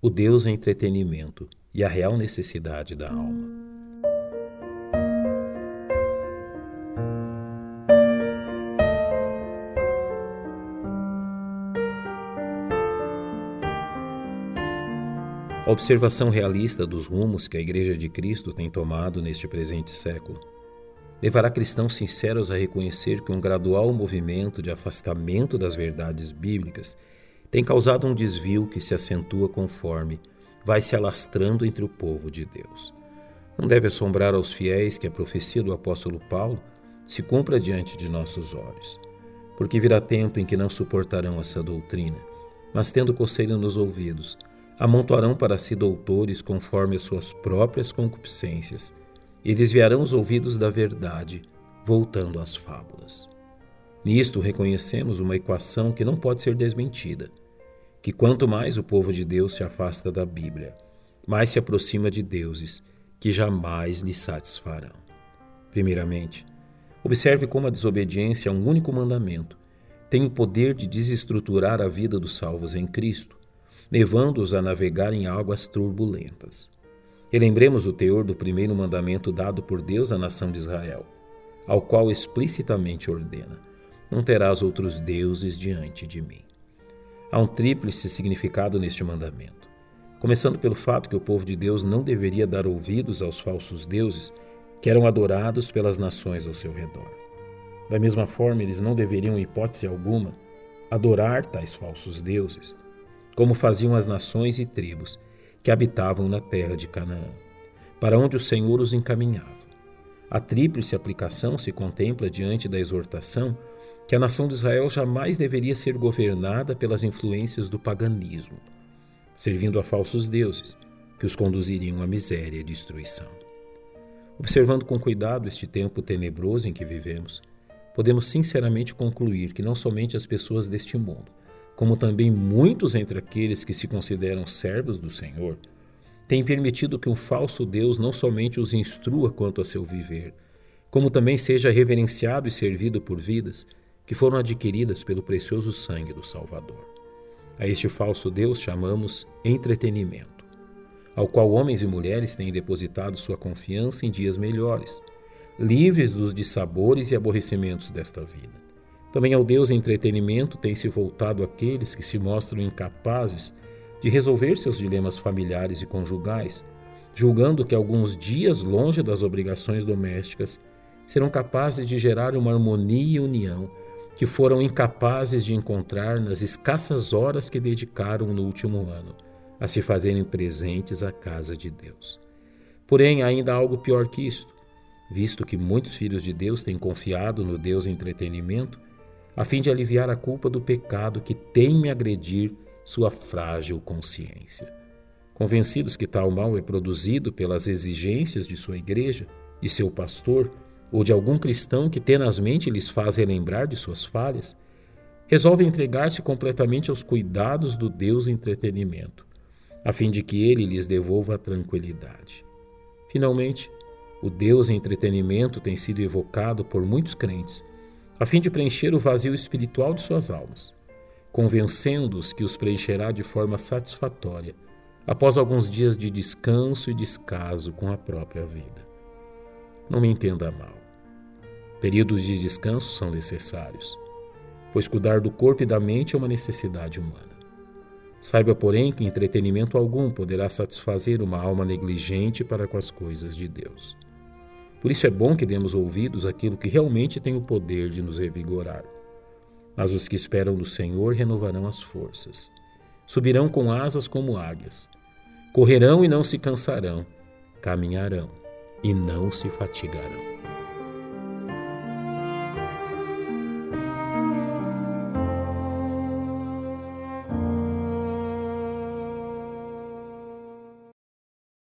o Deus é entretenimento e a real necessidade da alma. A observação realista dos rumos que a Igreja de Cristo tem tomado neste presente século levará cristãos sinceros a reconhecer que um gradual movimento de afastamento das verdades bíblicas tem causado um desvio que se acentua conforme vai se alastrando entre o povo de Deus. Não deve assombrar aos fiéis que a profecia do apóstolo Paulo se cumpra diante de nossos olhos, porque virá tempo em que não suportarão essa doutrina, mas tendo coceira nos ouvidos, amontoarão para si doutores conforme as suas próprias concupiscências e desviarão os ouvidos da verdade, voltando às fábulas. Nisto reconhecemos uma equação que não pode ser desmentida: que quanto mais o povo de Deus se afasta da Bíblia, mais se aproxima de deuses que jamais lhe satisfarão. Primeiramente, observe como a desobediência a um único mandamento tem o poder de desestruturar a vida dos salvos em Cristo levando-os a navegar em águas turbulentas. E lembremos o teor do primeiro mandamento dado por Deus à nação de Israel, ao qual explicitamente ordena: Não terás outros deuses diante de mim. Há um tríplice significado neste mandamento. Começando pelo fato que o povo de Deus não deveria dar ouvidos aos falsos deuses que eram adorados pelas nações ao seu redor. Da mesma forma, eles não deveriam, em hipótese alguma, adorar tais falsos deuses como faziam as nações e tribos que habitavam na terra de Canaã, para onde o Senhor os encaminhava. A tríplice aplicação se contempla diante da exortação que a nação de Israel jamais deveria ser governada pelas influências do paganismo, servindo a falsos deuses que os conduziriam à miséria e destruição. Observando com cuidado este tempo tenebroso em que vivemos, podemos sinceramente concluir que não somente as pessoas deste mundo, como também muitos entre aqueles que se consideram servos do Senhor, têm permitido que um falso Deus não somente os instrua quanto a seu viver, como também seja reverenciado e servido por vidas que foram adquiridas pelo precioso sangue do Salvador. A este falso Deus chamamos entretenimento, ao qual homens e mulheres têm depositado sua confiança em dias melhores, livres dos dissabores e aborrecimentos desta vida. Também ao Deus entretenimento tem se voltado aqueles que se mostram incapazes de resolver seus dilemas familiares e conjugais, julgando que alguns dias longe das obrigações domésticas serão capazes de gerar uma harmonia e união que foram incapazes de encontrar nas escassas horas que dedicaram no último ano a se fazerem presentes à casa de Deus. Porém, ainda há algo pior que isto, visto que muitos filhos de Deus têm confiado no Deus entretenimento a fim de aliviar a culpa do pecado que teme agredir sua frágil consciência. Convencidos que tal mal é produzido pelas exigências de sua igreja, de seu pastor ou de algum cristão que tenazmente lhes faz relembrar de suas falhas, resolvem entregar-se completamente aos cuidados do Deus entretenimento, a fim de que ele lhes devolva a tranquilidade. Finalmente, o Deus entretenimento tem sido evocado por muitos crentes a fim de preencher o vazio espiritual de suas almas, convencendo-os que os preencherá de forma satisfatória após alguns dias de descanso e descaso com a própria vida. Não me entenda mal. Períodos de descanso são necessários, pois cuidar do corpo e da mente é uma necessidade humana. Saiba, porém, que entretenimento algum poderá satisfazer uma alma negligente para com as coisas de Deus. Por isso é bom que demos ouvidos àquilo que realmente tem o poder de nos revigorar. Mas os que esperam no Senhor renovarão as forças. Subirão com asas como águias. Correrão e não se cansarão. Caminharão e não se fatigarão.